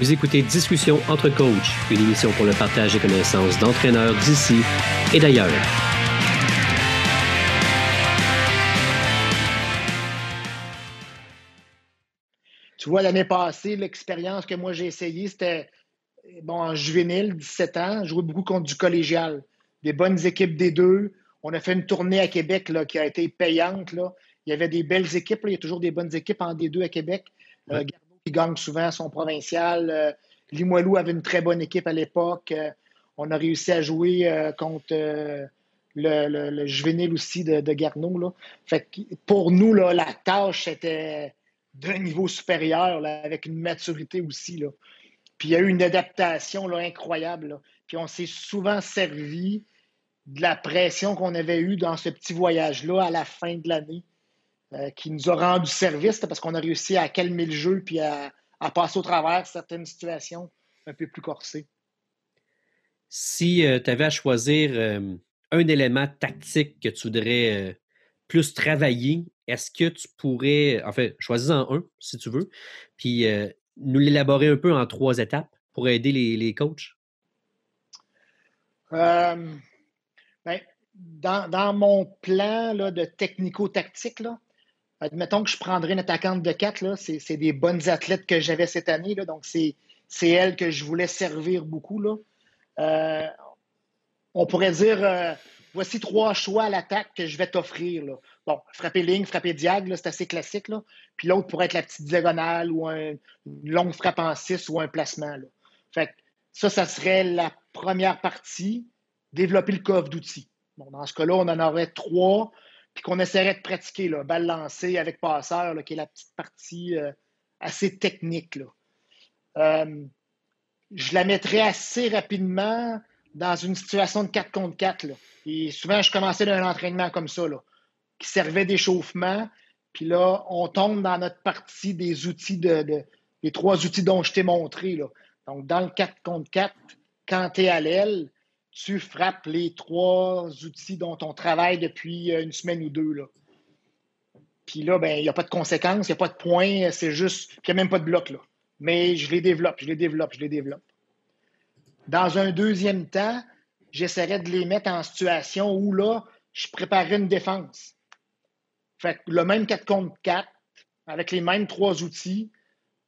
Vous écoutez Discussion entre coachs, une émission pour le partage des connaissances d'entraîneurs d'ici et d'ailleurs. Tu vois, l'année passée, l'expérience que moi j'ai essayée, c'était bon, en juvénile, 17 ans, jouer beaucoup contre du collégial. Des bonnes équipes des deux. On a fait une tournée à Québec là, qui a été payante. Là. Il y avait des belles équipes. Il y a toujours des bonnes équipes en D2 à Québec. Euh, qui gagne souvent son provincial. Euh, Limoilou avait une très bonne équipe à l'époque. Euh, on a réussi à jouer euh, contre le, juvénile aussi de, de Garneau. Fait pour nous, là, la tâche était d'un niveau supérieur, avec une maturité aussi. Puis il y a eu une adaptation là, incroyable. Puis on s'est souvent servi de la pression qu'on avait eue dans ce petit voyage-là à la fin de l'année. Euh, qui nous a rendu service parce qu'on a réussi à calmer le jeu puis à, passer au travers certaines situations un peu plus corsées. Si euh, tu avais à choisir euh, un élément tactique que tu voudrais plus travailler, est-ce que tu pourrais, en fait, choisis-en un si tu veux, puis nous l'élaborer un peu en trois étapes pour aider les, coachs? Ben, dans, mon plan de technico-tactique, Admettons que je prendrais une attaquante de 4, c'est des bonnes athlètes que j'avais cette année, là, donc c'est elle que je voulais servir beaucoup. Là. Euh, on pourrait dire euh, voici trois choix à l'attaque que je vais t'offrir. Bon, frapper ligne, frapper diag, c'est assez classique. Là. Puis l'autre pourrait être la petite diagonale ou un, une longue frappe en 6 ou un placement. Fait ça, ça serait la première partie, développer le coffre d'outils. Bon, dans ce cas-là, on en aurait trois qu'on essaierait de pratiquer, là, balle lancée avec passeur, qui est la petite partie euh, assez technique. Euh, je la mettrais assez rapidement dans une situation de 4 contre 4. Là. Et souvent, je commençais d'un entraînement comme ça, qui servait d'échauffement. Puis là, on tombe dans notre partie des outils, de, des trois outils dont je t'ai montré. Là. Donc, dans le 4 contre 4, quand tu es à l'aile, tu frappes les trois outils dont on travaille depuis euh, une semaine ou deux. Là. Puis là, ben, il n'y a pas de conséquences, il n'y a pas de points, c'est juste, il n'y a même pas de bloc. Mais je les développe, je les développe, je les développe. Dans un deuxième temps, j'essaierai de les mettre en situation où là, je préparerai une défense. Fait que le même 4 contre 4, avec les mêmes trois outils,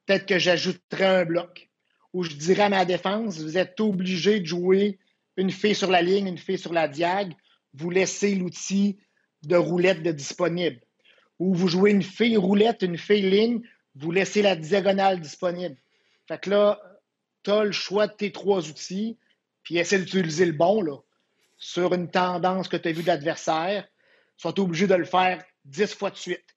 peut-être que j'ajouterai un bloc où je dirais à ma défense, vous êtes obligé de jouer une fille sur la ligne, une fille sur la diag, vous laissez l'outil de roulette de disponible. Ou vous jouez une fille roulette, une fille ligne, vous laissez la diagonale disponible. Fait que là, tu as le choix de tes trois outils, puis essaie d'utiliser le bon là, sur une tendance que tu as vue de l'adversaire. Sois obligé de le faire dix fois de suite.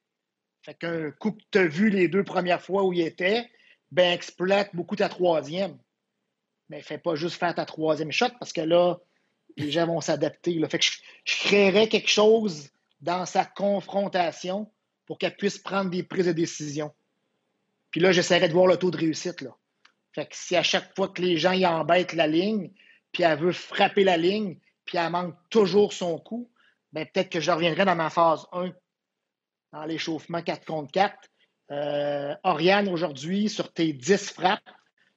Fait qu'un coup que tu as vu les deux premières fois où il était, ben exploite beaucoup ta troisième mais fais pas juste faire ta troisième shot parce que là, les gens vont s'adapter. Fait que je, créerais quelque chose dans sa confrontation pour qu'elle puisse prendre des prises de décision. Puis là, j'essaierai de voir le taux de réussite. Là. Fait que si à chaque fois que les gens y embêtent la ligne, puis elle veut frapper la ligne, puis elle manque toujours son coup, ben peut-être que je reviendrai dans ma phase 1, dans l'échauffement 4 contre 4. Euh, Oriane, aujourd'hui, sur tes 10 frappes,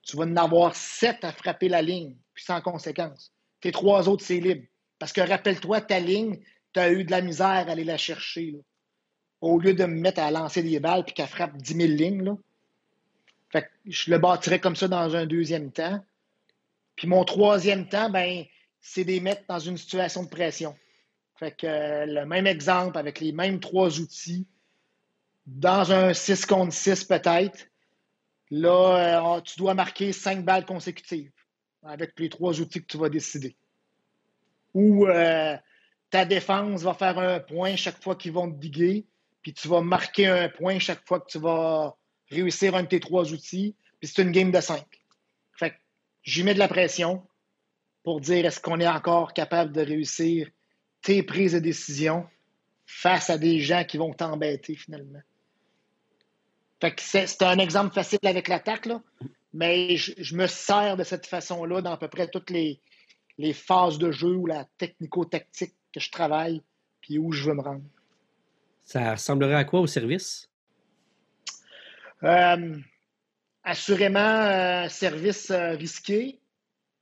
tu vas en avoir sept à frapper la ligne, puis sans conséquence. Tes trois autres, c'est libre. Parce que rappelle-toi, ta ligne, tu as eu de la misère à aller la chercher. Au lieu de me mettre à lancer des balles puis qu'elle frappe 10 000 lignes. Là. Fait que je le bâtirais comme ça dans un deuxième temps. Puis mon troisième temps, ben, c'est de les mettre dans une situation de pression. Fait que euh, le même exemple avec les mêmes trois outils, dans un 6 contre 6 peut-être, Là, euh, tu dois marquer cinq balles consécutives avec les trois outils que tu vas décider. Ou euh, ta défense va faire un point chaque fois qu'ils vont te diguer, puis tu vas marquer un point chaque fois que tu vas réussir un de tes trois outils, puis c'est une game de cinq. Fait que j'y mets de la pression pour dire est-ce qu'on est encore capable de réussir tes prises de décision face à des gens qui vont t'embêter finalement? C'est un exemple facile avec l'attaque, mais je, me sers de cette façon-là dans à peu près toutes les, phases de jeu ou la technico-tactique que je travaille puis où je veux me rendre. Ça ressemblerait à quoi au service? Euh, assurément un service risqué,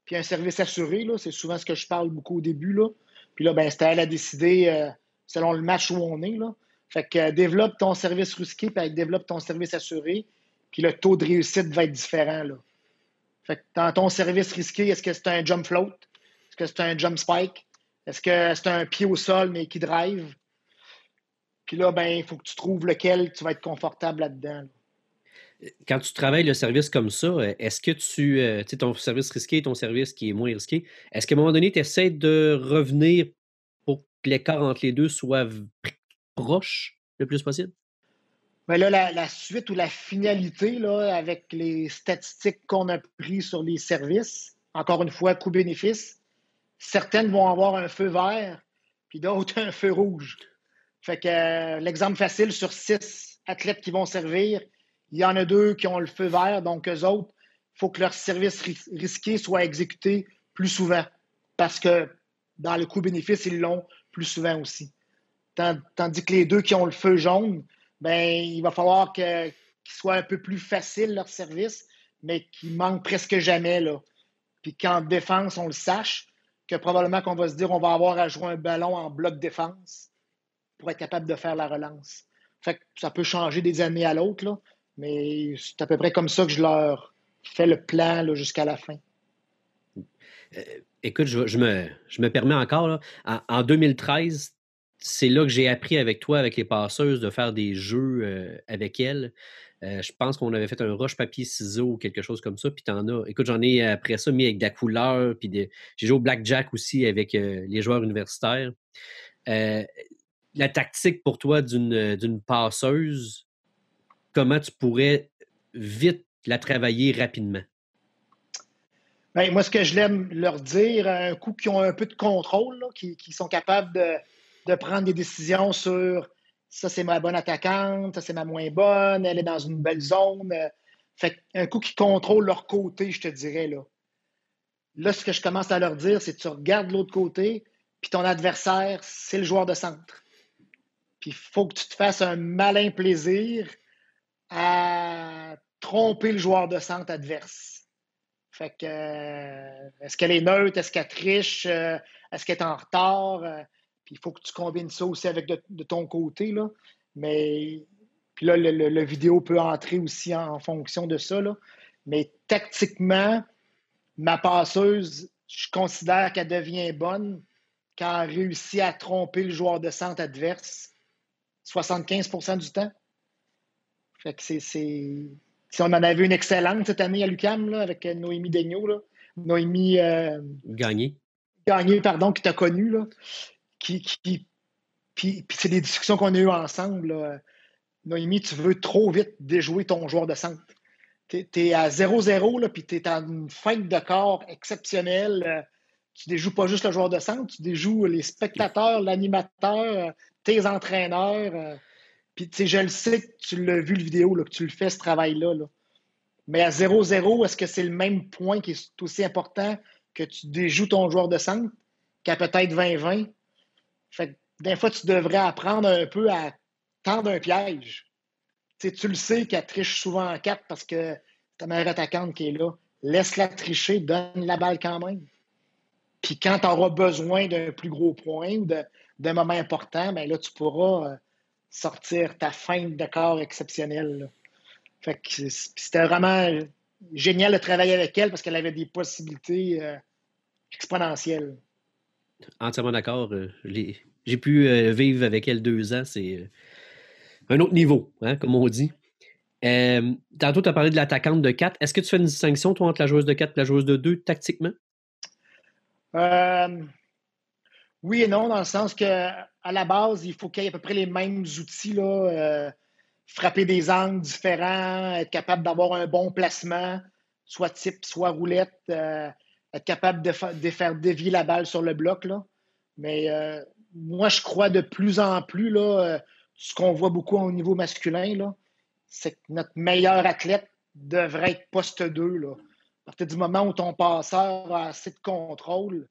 puis un service assuré. C'est souvent ce que je parle beaucoup au début. Là. Puis là, ben, c'est à elle à décider selon le match où on est. Là. Fait que développe ton service risqué, puis développe ton service assuré, puis le taux de réussite va être différent. Là. Fait que dans ton service risqué, est-ce que c'est un jump float? Est-ce que c'est un jump spike? Est-ce que c'est un pied au sol, mais qui drive? Puis là, ben, il faut que tu trouves lequel tu vas être confortable là-dedans. Quand tu travailles le service comme ça, est-ce que tu, euh, tu sais, ton service risqué, ton service qui est moins risqué, est-ce qu'à un moment donné, tu essaies de revenir pour que l'écart entre les deux soit proche le plus possible? Ben là, la, suite ou la finalité, là, avec les statistiques qu'on a prises sur les services, encore une fois, coût-bénéfice, certaines vont avoir un feu vert, puis d'autres un feu rouge. Fait que euh, l'exemple facile sur six athlètes qui vont servir, il y en a deux qui ont le feu vert, donc eux autres, il faut que leur service risqué soit exécuté plus souvent parce que dans le coût-bénéfice, ils l'ont plus souvent aussi. Tandis que les deux qui ont le feu jaune, ben, il va falloir qu'ils soient un peu plus facile leur service, mais qu'ils manquent presque jamais. Là. Puis qu'en défense, on le sache, que probablement qu'on va se dire on va avoir à jouer un ballon en bloc défense pour être capable de faire la relance. Que ça peut changer des années à l'autre, mais c'est à peu près comme ça que je leur fais le plan jusqu'à la fin. Euh, écoute, je, me, permets encore, en, 2013, c'est là que j'ai appris avec toi, avec les passeuses, de faire des jeux euh, avec elles. Euh, je pense qu'on avait fait un roche papier ciseaux ou quelque chose comme ça. Puis t'en as. Écoute, j'en ai après ça mis avec de la couleur. Puis j'ai joué au blackjack aussi avec les joueurs universitaires la tactique pour toi d'une passeuse, comment tu pourrais vite la travailler rapidement? Bien, moi, ce que je l'aime leur dire, un coup qui ont un peu de contrôle, qui, sont capables de, prendre des décisions sur ça, c'est ma bonne attaquante, ça, c'est ma moins bonne, elle est dans une belle zone. Fait un coup qui contrôle leur côté, je te dirais. Là. là, ce que je commence à leur dire, c'est tu regardes l'autre côté, puis ton adversaire, c'est le joueur de centre. Puis il faut que tu te fasses un malin plaisir à tromper le joueur de centre adverse. Fait que, euh, est-ce qu'elle est neutre? Est-ce qu'elle triche? Euh, est-ce qu'elle est en retard? Puis il faut que tu combines ça aussi avec de, ton côté. Là. Mais puis là, le, vidéo peut entrer aussi en, fonction de ça. Là. Mais tactiquement, ma passeuse, je considère qu'elle devient bonne quand elle réussit à tromper le joueur de centre adverse 75% du temps. Fait que c'est. Si on en avait une excellente cette année à l'UCAM avec Noémie Daigneault, là. Noémie. Euh, Gagné. Gagné, pardon, qui t'a connu, là. Puis, c'est des discussions qu'on a eues ensemble. Noémie, tu veux trop vite déjouer ton joueur de centre. Tu es, à 0-0, puis tu es en une fête de corps exceptionnelle. Tu déjoues pas juste le joueur de centre, tu déjoues les spectateurs, l'animateur, tes entraîneurs. Puis, je le sais que tu l'as vu le vidéo, là, que tu le fais, ce travail-là. Mais à 0-0, est-ce que c'est le même point qui est aussi important que tu déjoues ton joueur de centre qu'à peut-être 20-20? Fait que, des fois, tu devrais apprendre un peu à tendre un piège. tu le sais qu'elle triche souvent en 4 parce que ta meilleure attaquante qui est là. Laisse-la tricher, donne la balle quand même. Puis quand tu auras besoin d'un plus gros point ou d'un moment important, ben là, tu pourras euh, sortir ta fin de corps exceptionnelle. Fait que c'était vraiment génial de travailler avec elle parce qu'elle avait des possibilités euh, exponentielles. Entièrement d'accord. Euh, j'ai pu vivre avec elle deux ans. C'est un autre niveau, hein, comme on dit. tantôt, tu as parlé de l'attaquante de 4. Est-ce que tu fais une distinction, toi, entre la joueuse de 4 et la joueuse de 2, tactiquement? Oui et non, dans le sens que à la base, il faut qu'il y ait à peu près les mêmes outils, euh, frapper des angles différents, être capable d'avoir un bon placement, soit type, soit roulette, euh, être capable de, faire dévier la balle sur le bloc. Mais euh, moi, je crois de plus en plus, là, ce qu'on voit beaucoup au niveau masculin, c'est que notre meilleur athlète devrait être poste 2. Là. À partir du moment où ton passeur a assez de contrôle,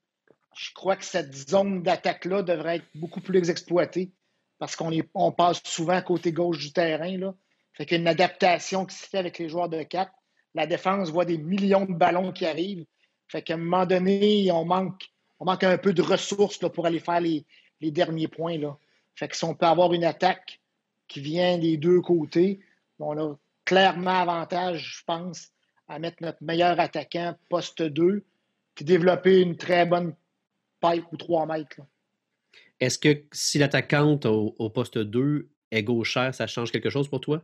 je crois que cette zone d'attaque-là devrait être beaucoup plus exploitée parce qu'on on passe souvent côté gauche du terrain. Là. Y a une adaptation qui se fait avec les joueurs de 4. la défense voit des millions de ballons qui arrivent. Fait qu'à un moment donné, on manque, on manque un peu de ressources là, pour aller faire les, derniers points. Là. Fait que si on peut avoir une attaque qui vient des deux côtés, on a clairement avantage, je pense, à mettre notre meilleur attaquant poste 2 puis développer une très bonne pipe ou 3 mètres. Est-ce que si l'attaquante au, poste 2 est gauchère, ça change quelque chose pour toi?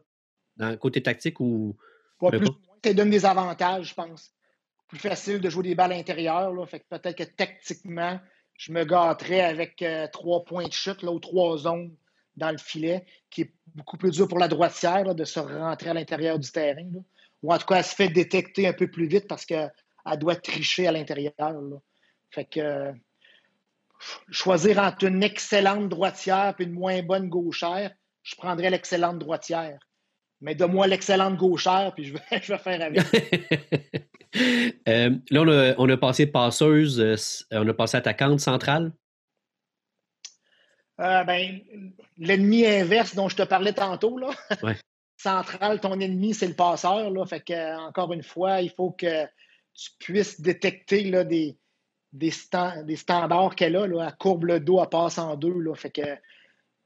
Dans le côté tactique ou. Pas plus ça donne des avantages, je pense. Plus facile de jouer des balles intérieures. Là, fait que peut-être que tactiquement, je me gâterais avec euh, trois points de chute ou trois zones dans le filet, qui est beaucoup plus dur pour la droitière de se rentrer à l'intérieur du terrain. Ou en tout cas, elle se fait détecter un peu plus vite parce qu'elle doit tricher à l'intérieur. Fait que choisir entre une excellente droitière et une moins bonne gauchère, je prendrais l'excellente droitière. Mais donne-moi l'excellente gauchère, puis je vais, je vais faire avec. Euh, là, on a, passé passeuse, euh, on a passé attaquante centrale. Euh, ben, l'ennemi inverse dont je te parlais tantôt, là. Central, ton ennemi, c'est le passeur. Là. Fait que, encore une fois, il faut que tu puisses détecter là, des, des, des standards qu'elle a. Là. Elle courbe le dos, elle passe en deux. Là. Fait que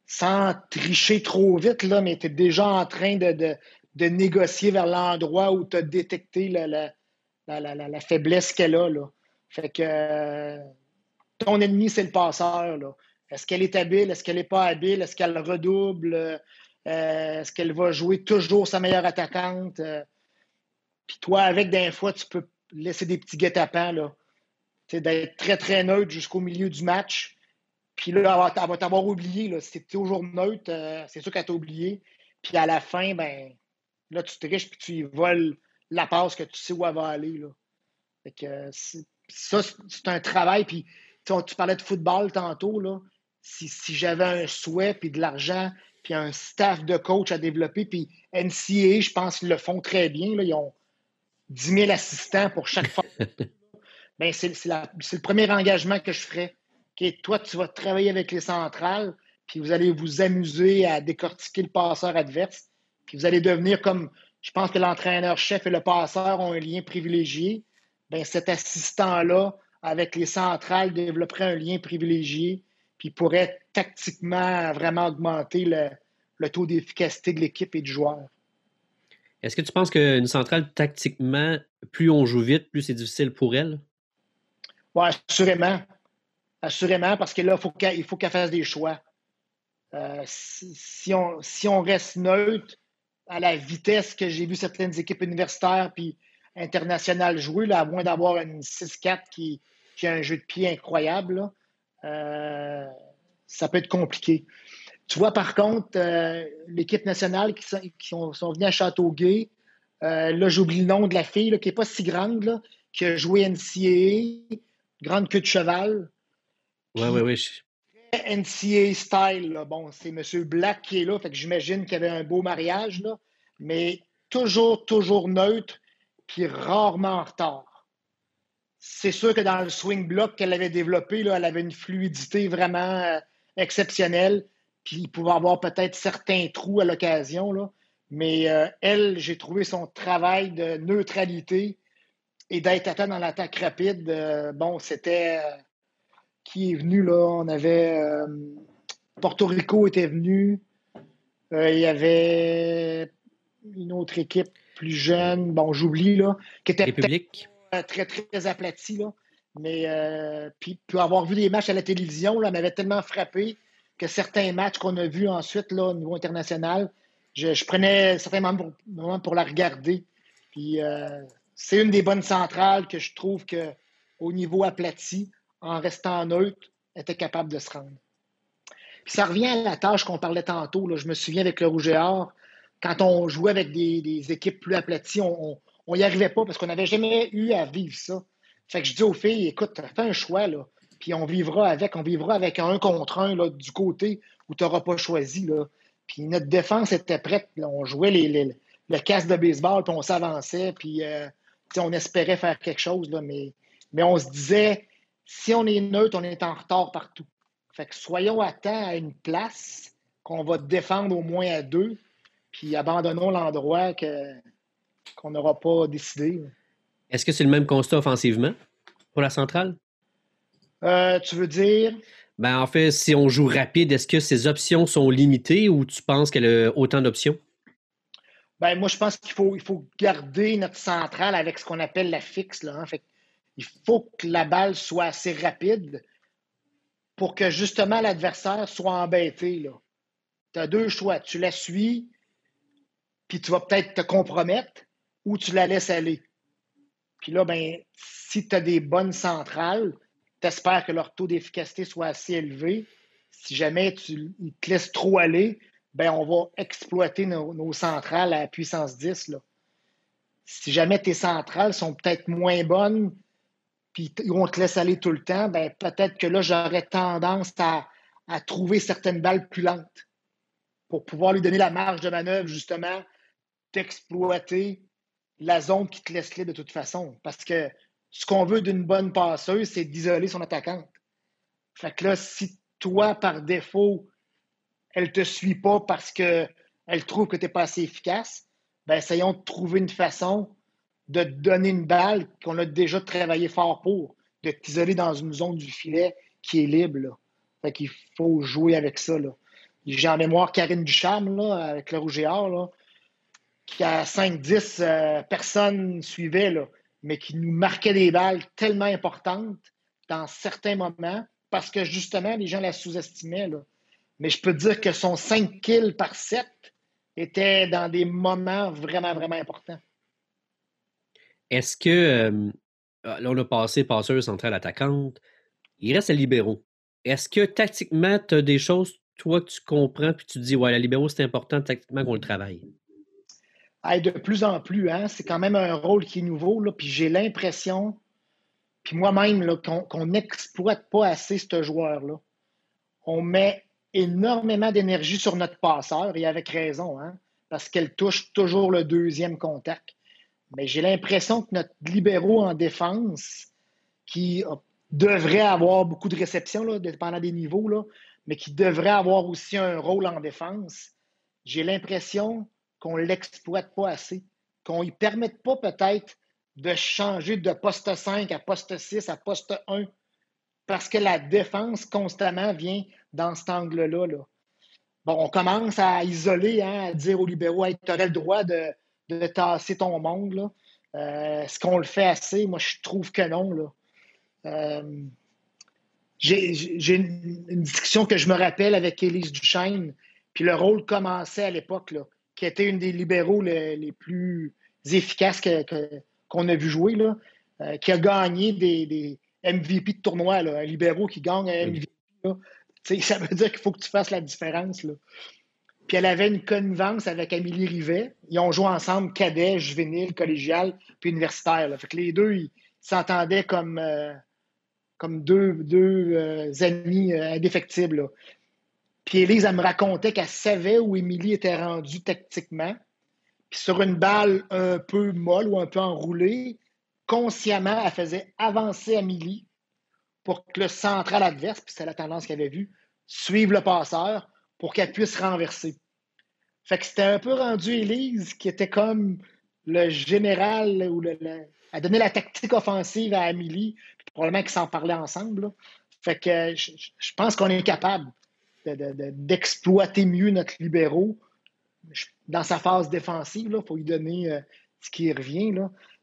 sans tricher trop vite, là, mais tu es déjà en train de, négocier vers l'endroit où tu as détecté la, faiblesse qu'elle a. Là. Fait que ton ennemi, c'est le passeur. Est-ce qu'elle est habile? Est-ce qu'elle n'est pas habile? Est-ce qu'elle redouble? Euh, est-ce qu'elle va jouer toujours sa meilleure attaquante? Euh, puis toi, avec des fois, tu peux laisser des petits guet-apens, d'être très, très neutre jusqu'au milieu du match. Puis là, elle va t'avoir oublié. Là. Si tu toujours neutre, euh, c'est sûr qu'elle t'a oublié. Puis à la fin, ben là, tu triches puis tu y voles la passe que tu sais où elle va aller. Là. Fait que, ça, c'est un travail. Puis tu parlais de football tantôt. Là. Si, si j'avais un souhait, puis de l'argent, puis un staff de coach à développer, puis NCA, je pense qu'ils le font très bien. Là. Ils ont 10 000 assistants pour chaque fois. ben, c'est le premier engagement que je ferais toi, tu vas travailler avec les centrales, puis vous allez vous amuser à décortiquer le passeur adverse, puis vous allez devenir comme, je pense que l'entraîneur-chef et le passeur ont un lien privilégié. Bien, cet assistant-là, avec les centrales, développerait un lien privilégié, puis pourrait tactiquement vraiment augmenter le, taux d'efficacité de l'équipe et du joueur. Est-ce que tu penses qu'une centrale, tactiquement, plus on joue vite, plus c'est difficile pour elle? Oui, assurément. Assurément, parce que là, il faut qu'elle fasse des choix. Euh, si, on, si on reste neutre à la vitesse que j'ai vu certaines équipes universitaires puis internationales jouer, là, à moins d'avoir une 6-4 qui, a un jeu de pied incroyable, euh, ça peut être compliqué. Tu vois, par contre, euh, l'équipe nationale qui, sont, qui venus à Châteauguay, là, j'oublie le nom de la fille, qui n'est pas si grande, qui a joué NCAA, grande queue de cheval. Oui. NCA style, bon, c'est M. Black qui est là, fait que j'imagine qu'il y avait un beau mariage, mais toujours, toujours neutre, puis rarement en retard. C'est sûr que dans le swing block qu'elle avait développé, elle avait une fluidité vraiment euh, exceptionnelle, puis il pouvait avoir peut-être certains trous à l'occasion, mais euh, elle, j'ai trouvé son travail de neutralité et d'être atteint dans l'attaque rapide. Euh, bon, c'était qui est venu, là. On avait. Euh, Porto Rico était venu. Euh, il y avait une autre équipe plus jeune, bon, j'oublie, là, qui était très, très aplatie, là. Mais euh, puis, puis, avoir vu des matchs à la télévision, là, m'avait tellement frappé que certains matchs qu'on a vus ensuite là, au niveau international, je, prenais certains moments pour, la regarder. Puis c'est une des bonnes centrales que je trouve que au niveau aplati, en restant neutre, était capable de se rendre. Ça revient à la tâche qu'on parlait tantôt. Je me souviens avec le Rouge et Or, quand on jouait avec des, équipes plus aplaties, on n'y arrivait pas parce qu'on n'avait jamais eu à vivre ça. Fait que je dis aux filles, écoute, fais un choix, là, puis on vivra avec, on vivra avec un contre un là, du côté où tu n'auras pas choisi. Là. Puis notre défense était prête. On jouait les, le casque de baseball, puis on s'avançait, puis euh, on espérait faire quelque chose, là, mais, mais on se disait, si on est neutre, on est en retard partout. Fait que soyons à temps à une place qu'on va défendre au moins à deux, puis abandonnons l'endroit que qu'on n'aura pas décidé. Est-ce que c'est le même constat offensivement pour la centrale? Euh, tu veux dire? Ben, en fait, si on joue rapide, est-ce que ces options sont limitées ou tu penses qu'elle a autant d'options? Ben, moi, je pense qu'il faut, il faut garder notre centrale avec ce qu'on appelle la fixe. Là, hein. fait, il faut que la balle soit assez rapide pour que justement l'adversaire soit embêté. Tu as deux choix. Tu la suis, puis tu vas peut-être te compromettre, ou tu la laisses aller. Puis là, ben, si tu as des bonnes centrales, tu espères que leur taux d'efficacité soit assez élevé. Si jamais tu te laisses trop aller, ben, on va exploiter nos, centrales à puissance 10. Là. Si jamais tes centrales sont peut-être moins bonnes, puis on te laisse aller tout le temps, ben, peut-être que là, j'aurais tendance à, trouver certaines balles plus lentes pour pouvoir lui donner la marge de manœuvre, justement, d'exploiter la zone qui te laisse libre de toute façon. Parce que ce qu'on veut d'une bonne passeuse, c'est d'isoler son attaquante. Fait que là, si toi, par défaut, elle ne te suit pas parce qu'elle trouve que tu n'es pas assez efficace, ben essayons de trouver une façon de donner une balle qu'on a déjà travaillé fort pour, de t'isoler dans une zone du filet qui est libre. Là. Fait qu'il faut jouer avec ça. J'ai en mémoire Karine Ducharme là, avec le Rouge et Or, qui à 5-10 euh, personnes suivaient, mais qui nous marquait des balles tellement importantes dans certains moments parce que justement, les gens la sous-estimaient. Mais je peux dire que son 5 kills par 7 était dans des moments vraiment, vraiment importants. Est-ce que, ah, là, on a passé passeur central attaquante, il reste à libéraux. Est-ce que tactiquement, tu as des choses, toi, que tu comprends, puis tu te dis, ouais, la libéraux, c'est important tactiquement qu'on le travaille? de plus en plus, hein, c'est quand même un rôle qui est nouveau, là, puis j'ai l'impression, puis moi-même, qu'on n'exploite pas assez ce joueur-là. On met énormément d'énergie sur notre passeur, et avec raison, hein, parce qu'elle touche toujours le deuxième contact. Mais j'ai l'impression que notre libéraux en défense, qui devrait avoir beaucoup de réceptions, là, dépendant des niveaux, là, mais qui devrait avoir aussi un rôle en défense, j'ai l'impression qu'on ne l'exploite pas assez, qu'on ne lui permette pas peut-être de changer de poste 5 à poste 6 à poste 1 parce que la défense constamment vient dans cet angle-là. Là. Bon, on commence à isoler, hein, à dire aux libéraux hey, tu aurais le droit de, de tasser ton monde. Là. Euh, est-ce qu'on le fait assez? Moi, je trouve que non. Là. Euh, j'ai une, discussion que je me rappelle avec Élise Duchesne, puis le rôle commençait à l'époque, qui était une des libéraux les, plus efficaces qu'on a vu jouer, là, euh, qui a gagné des, MVP de tournoi, un libéraux qui gagne un MVP. Ça veut dire qu'il faut que tu fasses la différence. Là. Puis elle avait une connivence avec Amélie Rivet. Ils ont joué ensemble cadet, juvénile, collégial, puis universitaire. Les deux, ils s'entendaient comme, euh, deux, deux euh, amis euh, indéfectibles. Puis Élise, elle me racontait qu'elle savait où Émilie était rendue tactiquement. Puis sur une balle un peu molle ou un peu enroulée, consciemment, elle faisait avancer Amélie pour que le central adverse, puis c'est la tendance qu'elle avait vue, suive le passeur pour qu'elle puisse renverser. Fait que c'était un peu rendu Élise qui était comme le général ou le, a donné la tactique offensive à Amélie, probablement qu'ils s'en parlaient ensemble. Fait que je, pense qu'on est capable d'exploiter mieux notre libéraux dans sa phase défensive. Il faut lui donner euh, ce qui revient.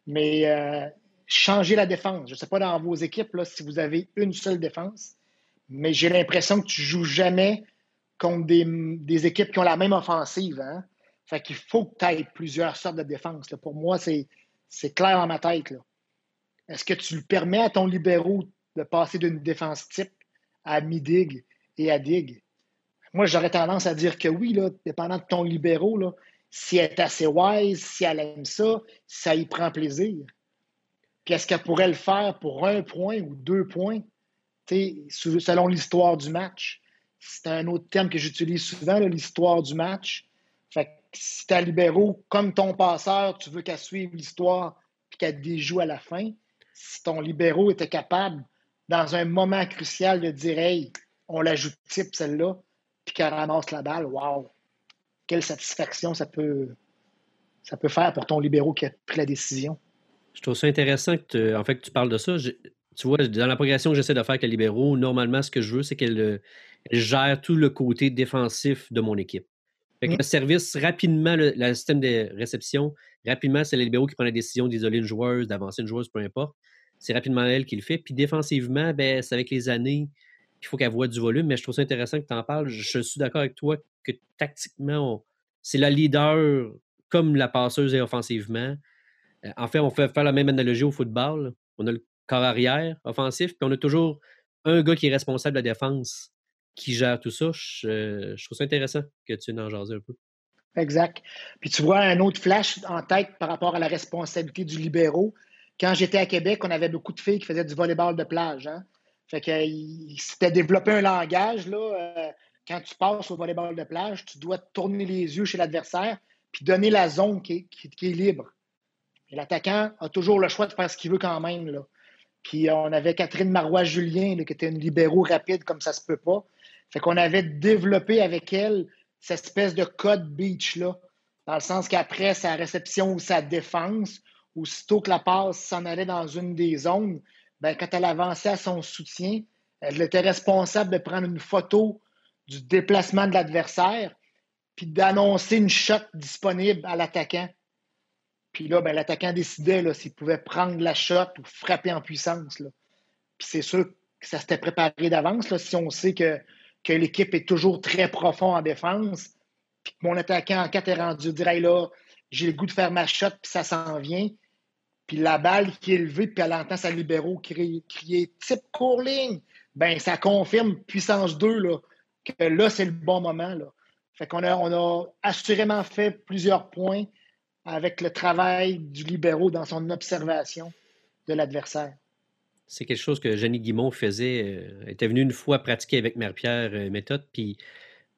Mais euh, changer la défense. Je ne sais pas dans vos équipes là, si vous avez une seule défense, mais j'ai l'impression que tu joues jamais contre des, équipes qui ont la même offensive. Hein? Fait qu'il faut que tu plusieurs sortes de défense. Pour moi, c'est clair dans ma tête. Est-ce que tu le permets à ton libéraux de passer d'une défense type à mid-dig et à dig? Moi, j'aurais tendance à dire que oui, là, dépendant de ton libéraux, là, si elle est assez wise, si elle aime ça, si ça y prend plaisir. Puis est-ce qu'elle pourrait le faire pour un point ou deux points, selon l'histoire du match? C'est un autre terme que j'utilise souvent, l'histoire du match. Fait que si tu libéraux, comme ton passeur, tu veux qu'elle suive l'histoire puis qu'elle déjoue à la fin, si ton libéraux était capable, dans un moment crucial, de dire Hey, on l'ajoute type celle-là, puis qu'elle ramasse la balle, waouh! Quelle satisfaction ça peut, faire pour ton libéraux qui a pris la décision. Je trouve ça intéressant que, en fait, tu parles de ça. tu vois, dans la progression que j'essaie de faire avec les libéraux, normalement, ce que je veux, c'est qu'elle gère tout le côté défensif de mon équipe. Fait que mm. le service, rapidement, le, système de réception, rapidement, c'est les libéraux qui prennent la décision d'isoler une joueuse, d'avancer une joueuse, peu importe. C'est rapidement elle qui le fait. Puis défensivement, ben, c'est avec les années qu'il faut qu'elle voit du volume. Mais je trouve ça intéressant que tu en parles. Je, suis d'accord avec toi que tactiquement, c'est la leader comme la passeuse et offensivement. Euh, en fait, on fait faire la même analogie au football. On a le corps arrière offensif, puis on a toujours un gars qui est responsable de la défense qui gère tout ça. Je, trouve ça intéressant que tu en jases un peu. Exact. Puis tu vois un autre flash en tête par rapport à la responsabilité du libéraux. Quand j'étais à Québec, on avait beaucoup de filles qui faisaient du volleyball de plage. Hein? Fait qu'il s'était développé un langage. Là, euh, quand tu passes au volleyball de plage, tu dois tourner les yeux chez l'adversaire puis donner la zone qui est, libre. L'attaquant a toujours le choix de faire ce qu'il veut quand même. Là. Puis on avait Catherine Marois-Julien, qui était une libéraux rapide comme ça se peut pas. Fait qu'on avait développé avec elle cette espèce de code beach-là, dans le sens qu'après sa réception ou sa défense, aussitôt que la passe s'en allait dans une des zones, ben, quand elle avançait à son soutien, elle était responsable de prendre une photo du déplacement de l'adversaire, puis d'annoncer une shot disponible à l'attaquant. Puis là, ben, l'attaquant décidait s'il pouvait prendre la shot ou frapper en puissance. Puis c'est sûr que ça s'était préparé d'avance. Si on sait que que l'équipe est toujours très profond en défense, puis que mon attaquant en 4 est rendu dirait là, j'ai le goût de faire ma shot, puis ça s'en vient. Puis la balle qui est levée, puis elle entend sa libéraux crier, type court ligne. Ben, ça confirme puissance 2, là, que là, c'est le bon moment. Fait qu'on a, on a assurément fait plusieurs points avec le travail du libéraux dans son observation de l'adversaire. C'est quelque chose que Jenny Guimont faisait. Euh, elle était venue une fois pratiquer avec Mère-Pierre euh, méthode, puis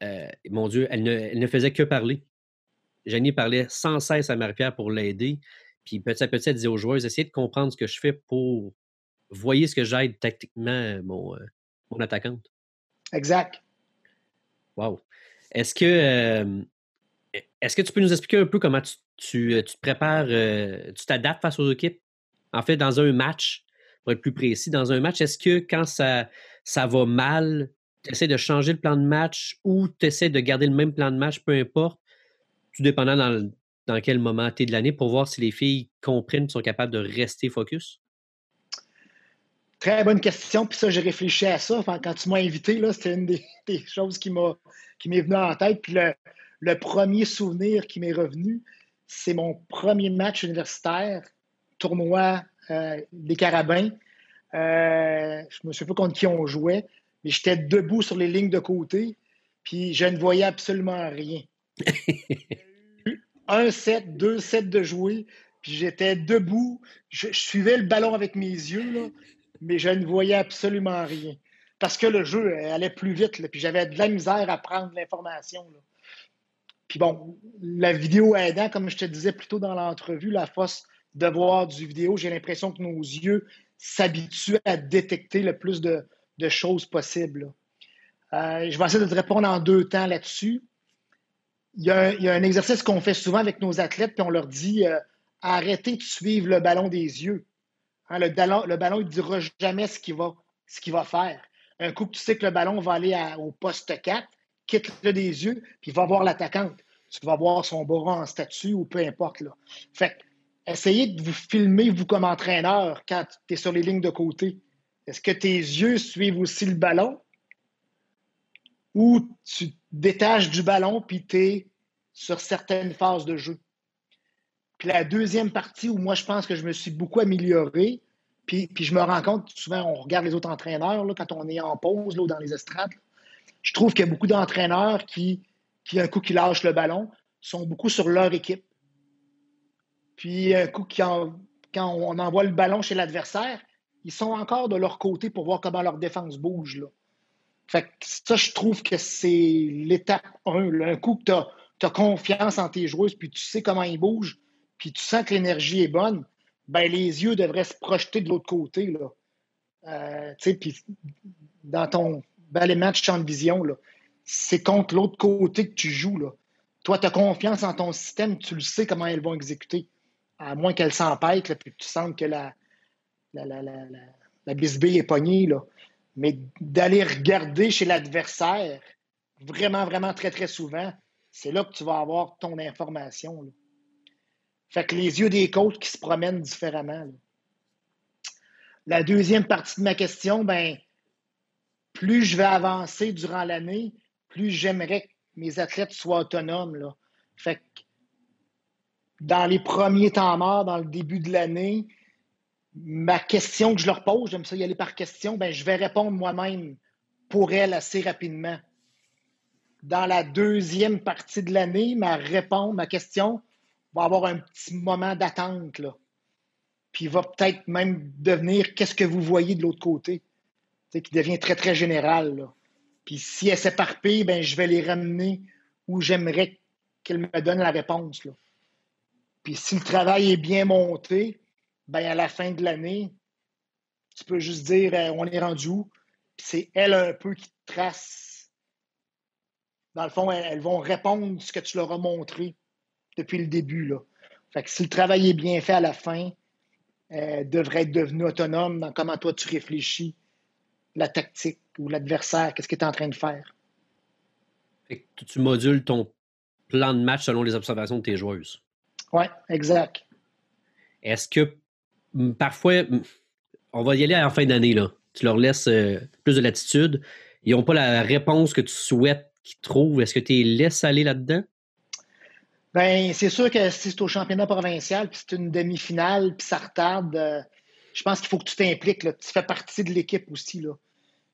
euh, mon Dieu, elle ne, faisait que parler. Jenny parlait sans cesse à Mère-Pierre pour l'aider. Puis petit à petit, elle disait aux joueurs essayez de comprendre ce que je fais pour. Voyez ce que j'aide tactiquement mon, mon attaquante. Exact. Wow. Est-ce que. est-ce que tu peux nous expliquer un peu comment tu, tu, tu te prépares, tu t'adaptes face aux équipes? En fait, dans un match, pour être plus précis, dans un match, est-ce que quand ça, ça va mal, tu essaies de changer le plan de match ou tu essaies de garder le même plan de match, peu importe, tout dépendant dans, dans quel moment tu es de l'année, pour voir si les filles comprennent, sont capables de rester focus? Très bonne question. Puis ça, j'ai réfléchi à ça. Enfin, quand tu m'as invité, c'était une des, choses qui m'est venue en tête. Puis le, le premier souvenir qui m'est revenu, c'est mon premier match universitaire, tournoi des carabins. Euh, je ne me souviens pas contre qui on jouait, mais j'étais debout sur les lignes de côté, puis je ne voyais absolument rien. un set, deux sets de jouer, puis j'étais debout, je, suivais le ballon avec mes yeux, mais je ne voyais absolument rien. Parce que le jeu allait plus vite, puis j'avais de la misère à prendre l'information. Puis bon, la vidéo aidant, comme je te disais plus tôt dans l'entrevue, la force de voir du vidéo, j'ai l'impression que nos yeux s'habituent à détecter le plus de, choses possibles. Euh, je vais essayer de te répondre en deux temps là-dessus. Il y, a un, exercice qu'on fait souvent avec nos athlètes, puis on leur dit euh, arrêtez de suivre le ballon des yeux. Hein, le, ballon, le ballon, ne dira jamais ce qu'il va, faire. Un coup que tu sais que le ballon va aller au poste 4, quitte-le des yeux, puis va voir l'attaquante. Tu vas voir son bras en statue ou peu importe. Là. Fait essayez de vous filmer, vous, comme entraîneur, quand tu es sur les lignes de côté. Est-ce que tes yeux suivent aussi le ballon? Ou tu détaches du ballon puis tu es sur certaines phases de jeu? Puis la deuxième partie où moi, je pense que je me suis beaucoup amélioré, puis, je me rends compte, souvent, on regarde les autres entraîneurs quand on est en pause là, dans les estrades. je trouve qu'il y a beaucoup d'entraîneurs qui, qui, un coup qui lâchent le ballon, sont beaucoup sur leur équipe. Puis un coup, quand, on envoie le ballon chez l'adversaire, ils sont encore de leur côté pour voir comment leur défense bouge. Là. Fait que ça, je trouve que c'est l'étape 1. Un coup que tu as, confiance en tes joueuses, puis tu sais comment ils bougent, puis tu sens que l'énergie est bonne, ben les yeux devraient se projeter de l'autre côté. Là. Euh, puis dans ton balai match champ de vision, c'est contre l'autre côté que tu joues. Là toi, tu as confiance en ton système, tu le sais comment elles vont exécuter. À moins qu'elles s'empêtent, puis tu sens que la, la, la, la, la bisbille est pognée. Là. Mais d'aller regarder chez l'adversaire, vraiment, vraiment très, très souvent, c'est là que tu vas avoir ton information. Fait que les yeux des coachs qui se promènent différemment. La deuxième partie de ma question, ben, plus je vais avancer durant l'année, plus j'aimerais que mes athlètes soient autonomes. Là. Fait que dans les premiers temps morts, dans le début de l'année, ma question que je leur pose, j'aime ça y aller par question, ben, je vais répondre moi-même pour elle assez rapidement. Dans la deuxième partie de l'année, ma réponse, ma question va avoir un petit moment d'attente. Là. Puis va peut-être même devenir qu'est-ce que vous voyez de l'autre côté, qui devient très, très général. Là. Puis si elle s'éparpille, ben, je vais les ramener où j'aimerais qu'elle me donne la réponse. Là. Puis si le travail est bien monté, ben, à la fin de l'année, tu peux juste dire euh, on est rendu où? Puis c'est elle un peu qui te trace. Dans le fond, elles, vont répondre ce que tu leur as montré depuis le début. Là. Fait que si le travail est bien fait à la fin, elle devrait être devenue autonome dans comment toi tu réfléchis la tactique ou l'adversaire, qu'est-ce qu'il est en train de faire. tu modules ton plan de match selon les observations de tes joueuses. Oui, exact. Est-ce que parfois, on va y aller en fin d'année, là. Tu leur laisses euh, plus de latitude. Ils n'ont pas la réponse que tu souhaites qu'ils trouvent. Est-ce que tu les laisses aller là-dedans? Bien, c'est sûr que si c'est au championnat provincial, puis c'est une demi-finale, puis ça retarde, euh, je pense qu'il faut que tu t'impliques. Tu fais partie de l'équipe aussi. Là.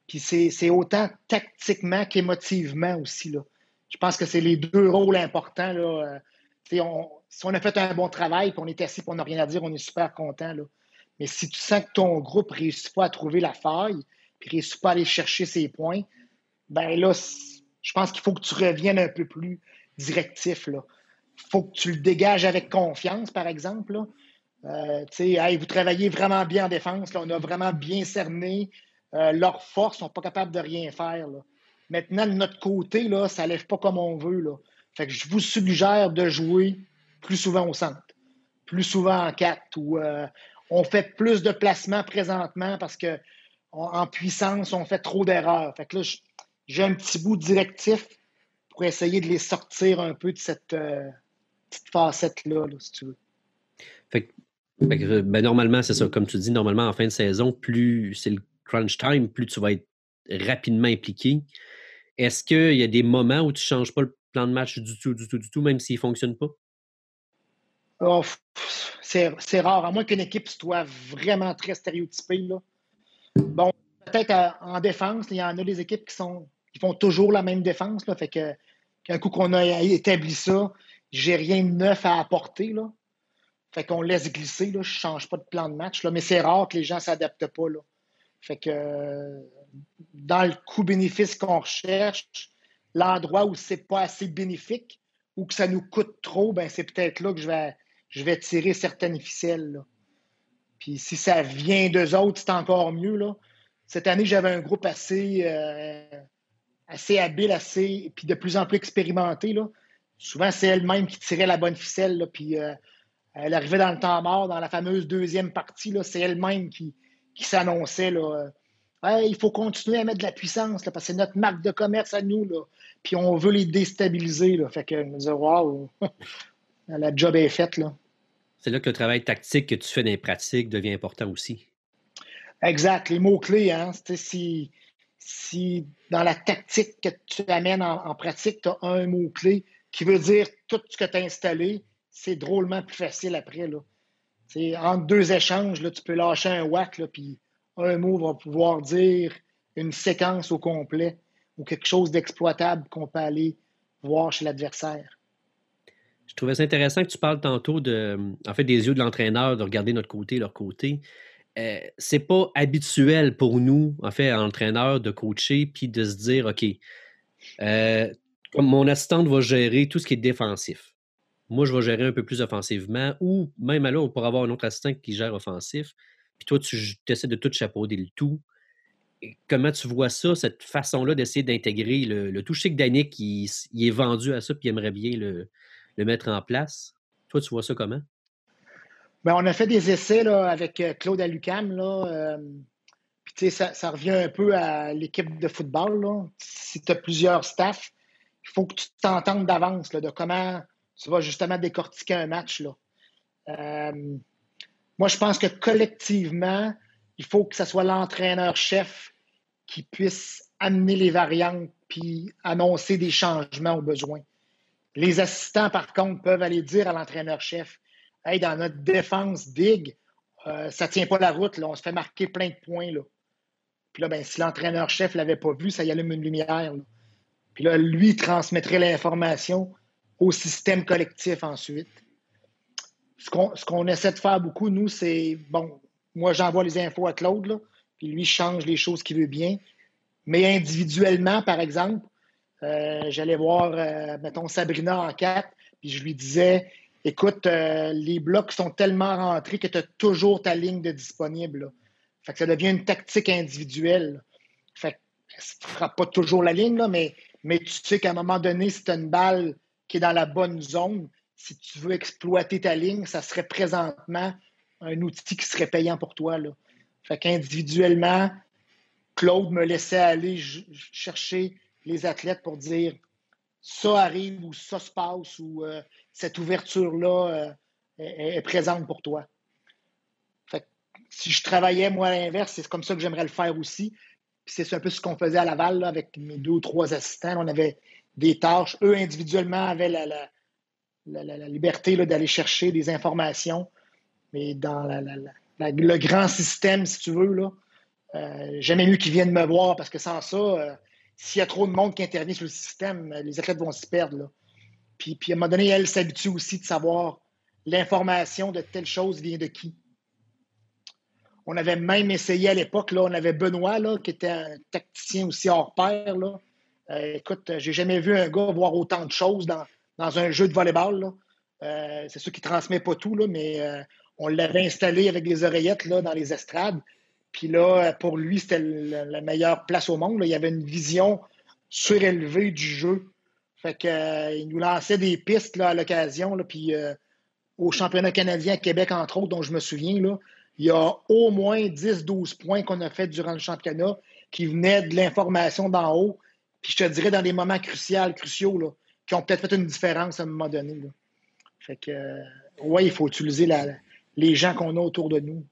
Puis c'est autant tactiquement qu'émotivement aussi. Là. Je pense que c'est les deux rôles importants. Là. Si on a fait un bon travail, puis on est assis, puis on n'a rien à dire, on est super content. Là. Mais si tu sens que ton groupe ne réussit pas à trouver la faille, puis ne réussit pas à aller chercher ses points, ben là, je pense qu'il faut que tu reviennes un peu plus directif. Il faut que tu le dégages avec confiance, par exemple. Euh, vous travaillez vraiment bien en défense. on a vraiment bien cerné. Euh, leurs forces ne sont pas capables de rien faire. Maintenant, de notre côté, là, ça ne lève pas comme on veut. Là. Fait que je vous suggère de jouer plus souvent au centre, plus souvent en quatre, ou euh, on fait plus de placements présentement parce que en puissance, on fait trop d'erreurs. Fait que là, j'ai un petit bout directif pour essayer de les sortir un peu de cette euh, petite facette-là, si tu veux. Fait que, ben, normalement, c'est ça. Comme tu dis, normalement, en fin de saison, plus c'est le crunch time, plus tu vas être rapidement impliqué. Est-ce qu'il y a des moments où tu ne changes pas le plan de match du tout, du tout, du tout, même s'il ne fonctionne pas? Oh, c'est rare, à moins qu'une équipe soit vraiment très stéréotypée. Bon, peut-être en défense, il y en a des équipes qui sont qui font toujours la même défense. Fait que qu'un coup qu'on a établi ça, j'ai rien de neuf à apporter. Fait qu'on laisse glisser. Je ne change pas de plan de match. Mais c'est rare que les gens ne s'adaptent pas. Fait que dans le coût-bénéfice qu'on recherche, l'endroit où c'est pas assez bénéfique ou que ça nous coûte trop, ben c'est peut-être là que je vais tirer certaines ficelles. Puis si ça vient d'eux autres, c'est encore mieux. Cette année, j'avais un groupe assez, euh, assez habile, assez, puis de plus en plus expérimenté. Souvent, c'est elle-même qui tirait la bonne ficelle. puis euh, elle arrivait dans le temps mort, dans la fameuse deuxième partie. C'est elle-même qui, s'annonçait. Là, il faut continuer à mettre de la puissance parce que c'est notre marque de commerce à nous. Là, puis on veut les déstabiliser. Là. Fait que me disais, waouh, la job est faite. Là. C'est là que le travail tactique que tu fais dans les pratiques devient important aussi. Exact. Les mots-clés, hein, si, si dans la tactique que tu amènes en, pratique, tu as un mot-clé qui veut dire tout ce que tu as installé, c'est drôlement plus facile après. Là. entre deux échanges, là, tu peux lâcher un whack, là, puis un mot va pouvoir dire une séquence au complet ou quelque chose d'exploitable qu'on peut aller voir chez l'adversaire. Je trouvais ça intéressant que tu parles tantôt de, en des yeux de l'entraîneur, de regarder notre côté, leur côté. Euh, c'est pas habituel pour nous, en fait, entraîneur, de coacher puis de se dire, OK, euh, mon assistante va gérer tout ce qui est défensif. Moi, je vais gérer un peu plus offensivement, ou même alors, on pourra avoir un autre assistant qui gère offensif. Puis toi, tu essaies de tout chapeauder le tout. comment tu vois ça, cette façon-là d'essayer d'intégrer le, le toucher que Danick qui est vendu à ça puis aimerait bien le, mettre en place? Toi, tu vois ça comment? Bien, on a fait des essais là, avec euh, Claude Alucam. Là, euh, puis, ça, ça, revient un peu à l'équipe de football. Là. Si tu as plusieurs staffs, il faut que tu t'entendes d'avance de comment tu vas justement décortiquer un match. Là. Euh, moi, je pense que collectivement, il faut que ce soit l'entraîneur-chef qui puisse amener les variantes puis annoncer des changements au besoin. Les assistants, par contre, peuvent aller dire à l'entraîneur-chef Hey, dans notre défense big, euh, ça ne tient pas la route, là, on se fait marquer plein de points. Là. Puis là, ben, si l'entraîneur-chef ne l'avait pas vu, ça y allume une lumière. Puis là, lui transmettrait l'information au système collectif ensuite. Ce qu'on essaie de faire beaucoup, nous, c'est bon, moi, j'envoie les infos à Claude, puis lui change les choses qu'il veut bien. Mais individuellement, par exemple, euh, j'allais voir, euh, mettons, Sabrina en quatre, puis je lui disais Écoute, euh, les blocs sont tellement rentrés que tu as toujours ta ligne de disponible. Fait que ça devient une tactique individuelle. Fait que ça ne fera pas toujours la ligne, mais, mais tu sais qu'à un moment donné, si tu as une balle qui est dans la bonne zone, si tu veux exploiter ta ligne, ça serait présentement un outil qui serait payant pour toi. Là. Fait qu'individuellement, Claude me laissait aller chercher les athlètes pour dire ça arrive ou ça se passe ou euh, cette ouverture-là euh, est, présente pour toi. Fait si je travaillais, moi, à l'inverse, c'est comme ça que j'aimerais le faire aussi. c'est un peu ce qu'on faisait à Laval avec mes deux ou trois assistants. On avait des tâches. Eux, individuellement, avaient la liberté d'aller chercher des informations. Mais dans le grand système, si tu veux, là, euh, jamais mieux qu'ils viennent me voir parce que sans ça, euh, s'il y a trop de monde qui intervient sur le système, les athlètes vont se perdre. Là. Puis, puis à un moment donné, elle s'habitue aussi de savoir l'information de telle chose vient de qui. On avait même essayé à l'époque, on avait Benoît, là, qui était un tacticien aussi hors pair. Là. Euh, écoute, j'ai jamais vu un gars voir autant de choses dans, dans un jeu de volleyball. Euh, c'est sûr qu'il ne transmet pas tout, mais euh, on l'avait installé avec des oreillettes là, dans les estrades. Puis là, pour lui, c'était la meilleure place au monde. Il avait une vision surélevée du jeu. Fait qu'il euh, nous lançait des pistes à l'occasion. Puis au championnat canadien à Québec, entre autres, dont je me souviens, il y a au moins 10-12 points qu'on a fait durant le championnat qui venaient de l'information d'en haut. Puis je te dirais dans des moments cruciaux, cruciaux qui ont peut-être fait une différence à un moment donné. Là. Fait que, euh, ouais, il faut utiliser les gens qu'on a autour de nous.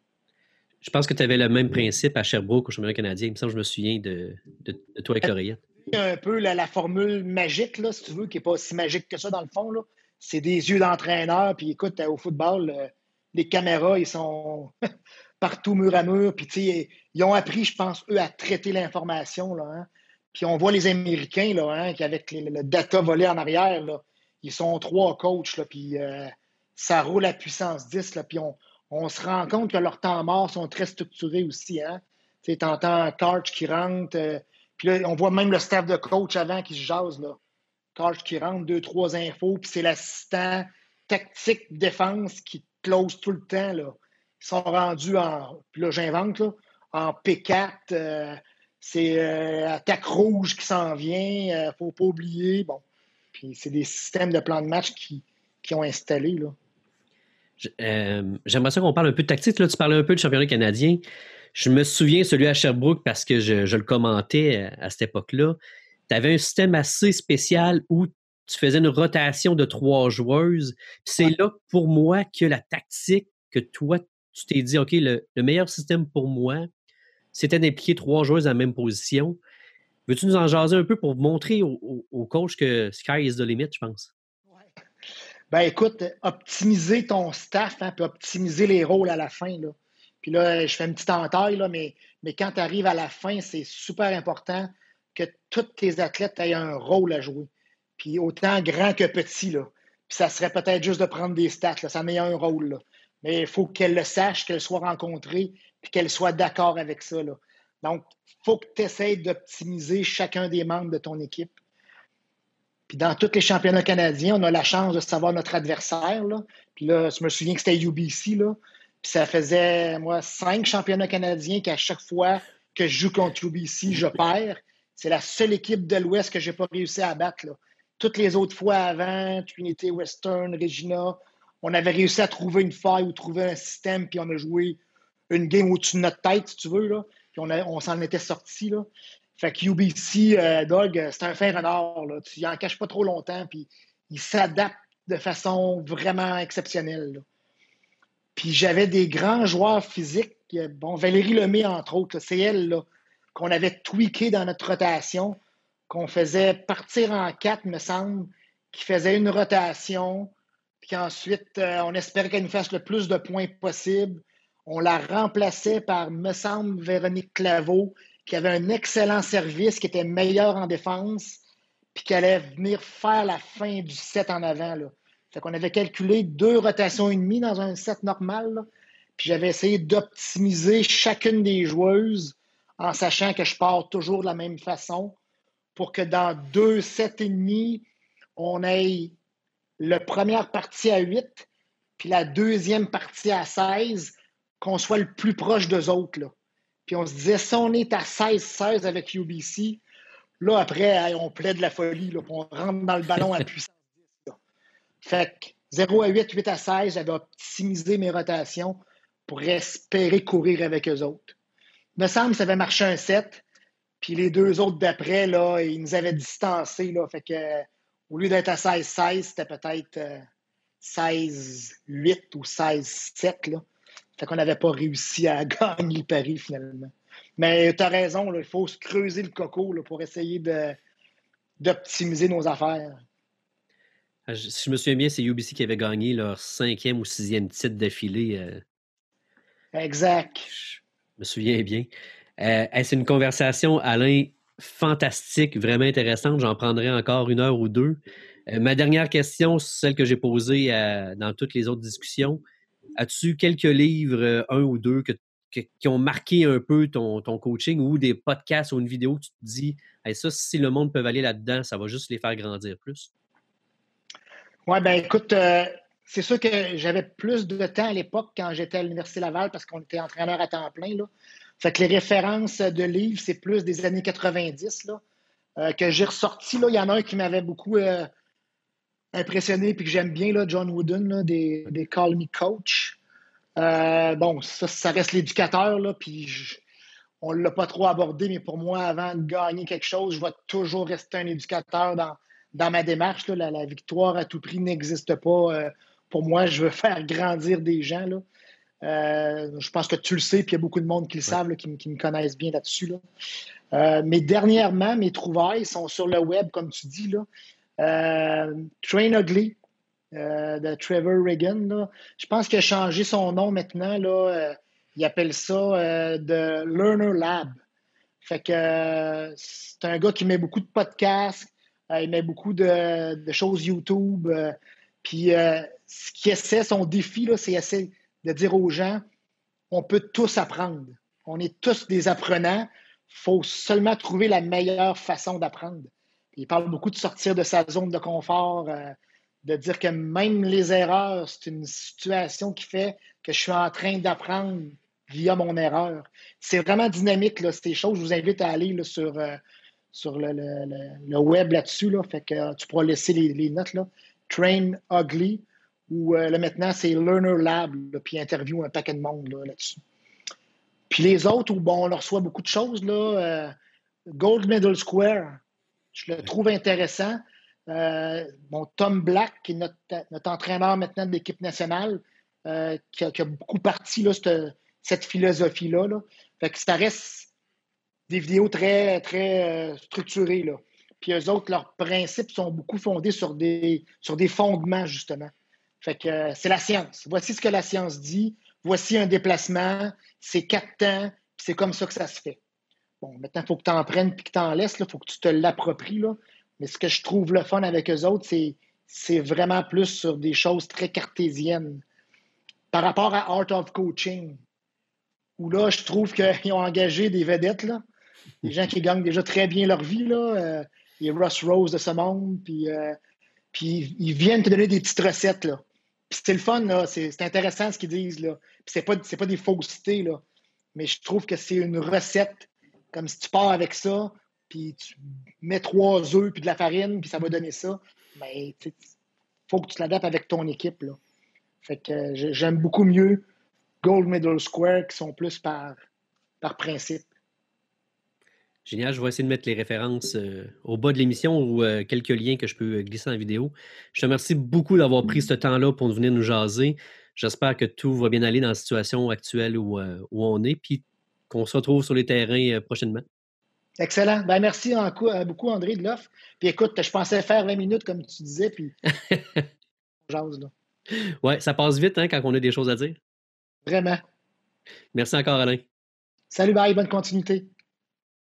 Je pense que tu avais le même principe à Sherbrooke au championnat canadien. Il me semble que je me souviens de, de, toi avec l'oreillette. Un peu la, formule magique, là, si tu veux, qui n'est pas si magique que ça dans le fond. C'est des yeux d'entraîneur. Puis écoute, au football, euh, les caméras, ils sont partout mur à mur. Puis ils ont appris, je pense, eux, à traiter l'information. Hein. Puis on voit les Américains, là, hein, qui avec le data volé en arrière, là, ils sont trois coachs, là, puis euh, ça roule à puissance 10, là, puis on, se rend compte que leurs temps morts sont très structurés aussi. Hein? Tu entends Karch qui rentre, euh, puis là, on voit même le staff de coach avant qui se jase. Là. Karch qui rentre, deux, trois infos, puis c'est l'assistant tactique défense qui close tout le temps. Là. Ils sont rendus en, puis là, j'invente, en P4. Euh, c'est attaque rouge qui s'en vient, il ne faut pas oublier. Bon, puis c'est des systèmes de plan de match qui, qui ont installé. Là. Euh, j'aimerais ça qu'on parle un peu de tactique. Là, tu parlais un peu du championnat canadien. Je me souviens celui à Sherbrooke parce que je, le commentais à, cette époque-là. Tu avais un système assez spécial où tu faisais une rotation de trois joueuses. C'est là, pour moi, que la tactique que toi, tu t'es dit, OK, le, meilleur système pour moi, c'était d'impliquer trois joueuses à la même position. Veux-tu nous en jaser un peu pour montrer au, coach que sky is the limit, je pense? Ouais. Ben écoute, optimiser ton staff, hein, puis optimiser les rôles à la fin. Puis là, je fais une petite entaille, mais, quand tu arrives à la fin, c'est super important que tous tes athlètes aient un rôle à jouer. Puis autant grand que petit. Puis ça serait peut-être juste de prendre des stats, là, ça met un rôle. Mais il faut qu'elle le sache, qu'elle soit rencontrée, puis qu'elle soit d'accord avec ça. Donc, il faut que tu essaies d'optimiser chacun des membres de ton équipe. Puis dans tous les championnats canadiens, on a la chance de savoir notre adversaire. Là. Puis là, je me souviens que c'était UBC. Là. Puis ça faisait, moi, cinq championnats canadiens qu'à chaque fois, que je joue contre UBC, je perds. C'est la seule équipe de l'Ouest que je n'ai pas réussi à battre. Toutes les autres fois avant, Trinity Western, Regina, on avait réussi à trouver une faille ou trouver un système, puis on a joué une game au-dessus de notre tête, si tu veux. Là. Puis on, s'en était sorti. Fait que UBC, euh, Doug, c'est un fin renard. Là. Tu en caches pas trop longtemps, puis il s'adapte de façon vraiment exceptionnelle. Puis j'avais des grands joueurs physiques. Bon, Valérie Lemay, entre autres, c'est elle qu'on avait tweaké dans notre rotation, qu'on faisait partir en quatre, me semble, qui faisait une rotation, ensuite, euh, on espérait qu'elle nous fasse le plus de points possible. On la remplaçait par, me semble, Véronique Claveau, qui avait un excellent service, qui était meilleur en défense, puis qui allait venir faire la fin du set en avant. Là. Qu'on avait calculé deux rotations et demie dans un set normal. Puis j'avais essayé d'optimiser chacune des joueuses en sachant que je pars toujours de la même façon pour que dans deux sets et demi, on ait la première partie à 8 puis la deuxième partie à 16, qu'on soit le plus proche d'eux autres. Là. Puis on se disait, si on est à 16-16 avec UBC, là, après, on plaît de la folie, là, on rentre dans le ballon à puissance 10. Fait que 0 à 8, 8 à 16, j'avais optimisé mes rotations pour espérer courir avec eux autres. Il me semble que ça avait marché un 7, puis les deux autres d'après, là, ils nous avaient distancés. Là, fait que, au lieu d'être à 16-16, c'était peut-être 16-8 euh, ou 16-7. Fait qu'on n'avait pas réussi à gagner le pari finalement. Mais tu as raison, il faut se creuser le coco pour essayer d'optimiser nos affaires. Ah, si je me souviens bien, c'est UBC qui avait gagné leur cinquième ou sixième titre d'affilée. Euh. Exact. Je me souviens bien. Euh, c'est une conversation, Alain, fantastique, vraiment intéressante. J'en prendrai encore une heure ou deux. Euh, ma dernière question, celle que j'ai posée dans toutes les autres discussions. As-tu quelques livres, un ou deux, qui ont marqué un peu ton, coaching ou des podcasts ou une vidéo que tu te dis, ça, si le monde peut aller là-dedans, ça va juste les faire grandir plus? Oui, ben écoute, euh, c'est sûr que j'avais plus de temps à l'époque quand j'étais à l'Université Laval parce qu'on était entraîneur à temps plein. Fait que les références de livres, c'est plus des années 90 là, euh, que j'ai ressorti. Là. Il y en a un qui m'avait beaucoup euh, impressionné et que j'aime bien, là, John Wooden, des, des, Call Me Coach. bon, ça, ça reste l'éducateur, là, puis on ne l'a pas trop abordé, mais pour moi, avant de gagner quelque chose, je vais toujours rester un éducateur dans, dans ma démarche. Là, la, victoire à tout prix n'existe pas. Euh, pour moi, je veux faire grandir des gens. Là. Euh, je pense que tu le sais, puis il y a beaucoup de monde qui le savent, qui, me connaissent bien là-dessus. Euh, mais dernièrement, mes trouvailles sont sur le web, comme tu dis. Là. Train Ugly de Trevor Reagan. Je pense qu'il a changé son nom maintenant. Là, il appelle ça de Learner Lab. Fait que c'est un gars qui met beaucoup de podcasts, euh, il met beaucoup de, choses YouTube. Euh, puis euh, ce qui essaie, son défi, c'est essayer de dire aux gens on peut tous apprendre. On est tous des apprenants. Il faut seulement trouver la meilleure façon d'apprendre. Il parle beaucoup de sortir de sa zone de confort, de dire que même les erreurs, c'est une situation qui fait que je suis en train d'apprendre via mon erreur. C'est vraiment dynamique, là, ces choses. Je vous invite à aller sur sur le, web là-dessus. Là, fait que euh, tu pourras laisser les, notes. Là. Train Ugly, ou euh, là, maintenant, c'est Learner Lab, puis interview un paquet de monde là-dessus. puis les autres, où bon, on leur reçoit beaucoup de choses, là, euh, Gold Medal Square, je le trouve intéressant. bon, Tom Black, qui est notre, entraîneur maintenant de l'équipe nationale, qui a, beaucoup parti là, cette, cette philosophie-là. Là. Fait que ça reste des vidéos très, très euh, structurées. Là. Puis eux autres, leurs principes sont beaucoup fondés sur des, sur des fondements, justement. Fait que euh, c'est la science. Voici ce que la science dit. Voici un déplacement. C'est quatre temps. C'est comme ça que ça se fait. Bon, maintenant, il faut que tu en prennes puis que tu en laisses. Il faut que tu te l'appropries. Mais ce que je trouve le fun avec eux autres, c'est, vraiment plus sur des choses très cartésiennes. Par rapport à Art of Coaching, où là, je trouve qu'ils ont engagé des vedettes, des gens qui gagnent déjà très bien leur vie, là, euh, les Russ Rose de ce monde, puis, euh, puis ils viennent te donner des petites recettes, là. Puis c'est le fun, là, c'est intéressant ce qu'ils disent, là. Puis c'est pas, pas des faussetés, là. Mais je trouve que c'est une recette Comme si tu pars avec ça, puis tu mets trois œufs, puis de la farine, puis ça va donner ça. Mais il faut que tu t'adaptes avec ton équipe. Là. Fait que j'aime beaucoup mieux Gold Middle Square qui sont plus par, par principe. Génial, je vais essayer de mettre les références euh, au bas de l'émission ou euh, quelques liens que je peux euh, glisser en vidéo. Je te remercie beaucoup d'avoir pris ce temps-là pour venir nous jaser. J'espère que tout va bien aller dans la situation actuelle où, où on est, puis qu'on se retrouve sur les terrains prochainement. Excellent. Ben, merci beaucoup, André, de l'offre. Puis écoute, je pensais faire 20 minutes, comme tu disais, puis jase, là. Ouais, ça passe vite hein, quand on a des choses à dire. Vraiment. Merci encore, Alain. Salut, bye, bonne continuité.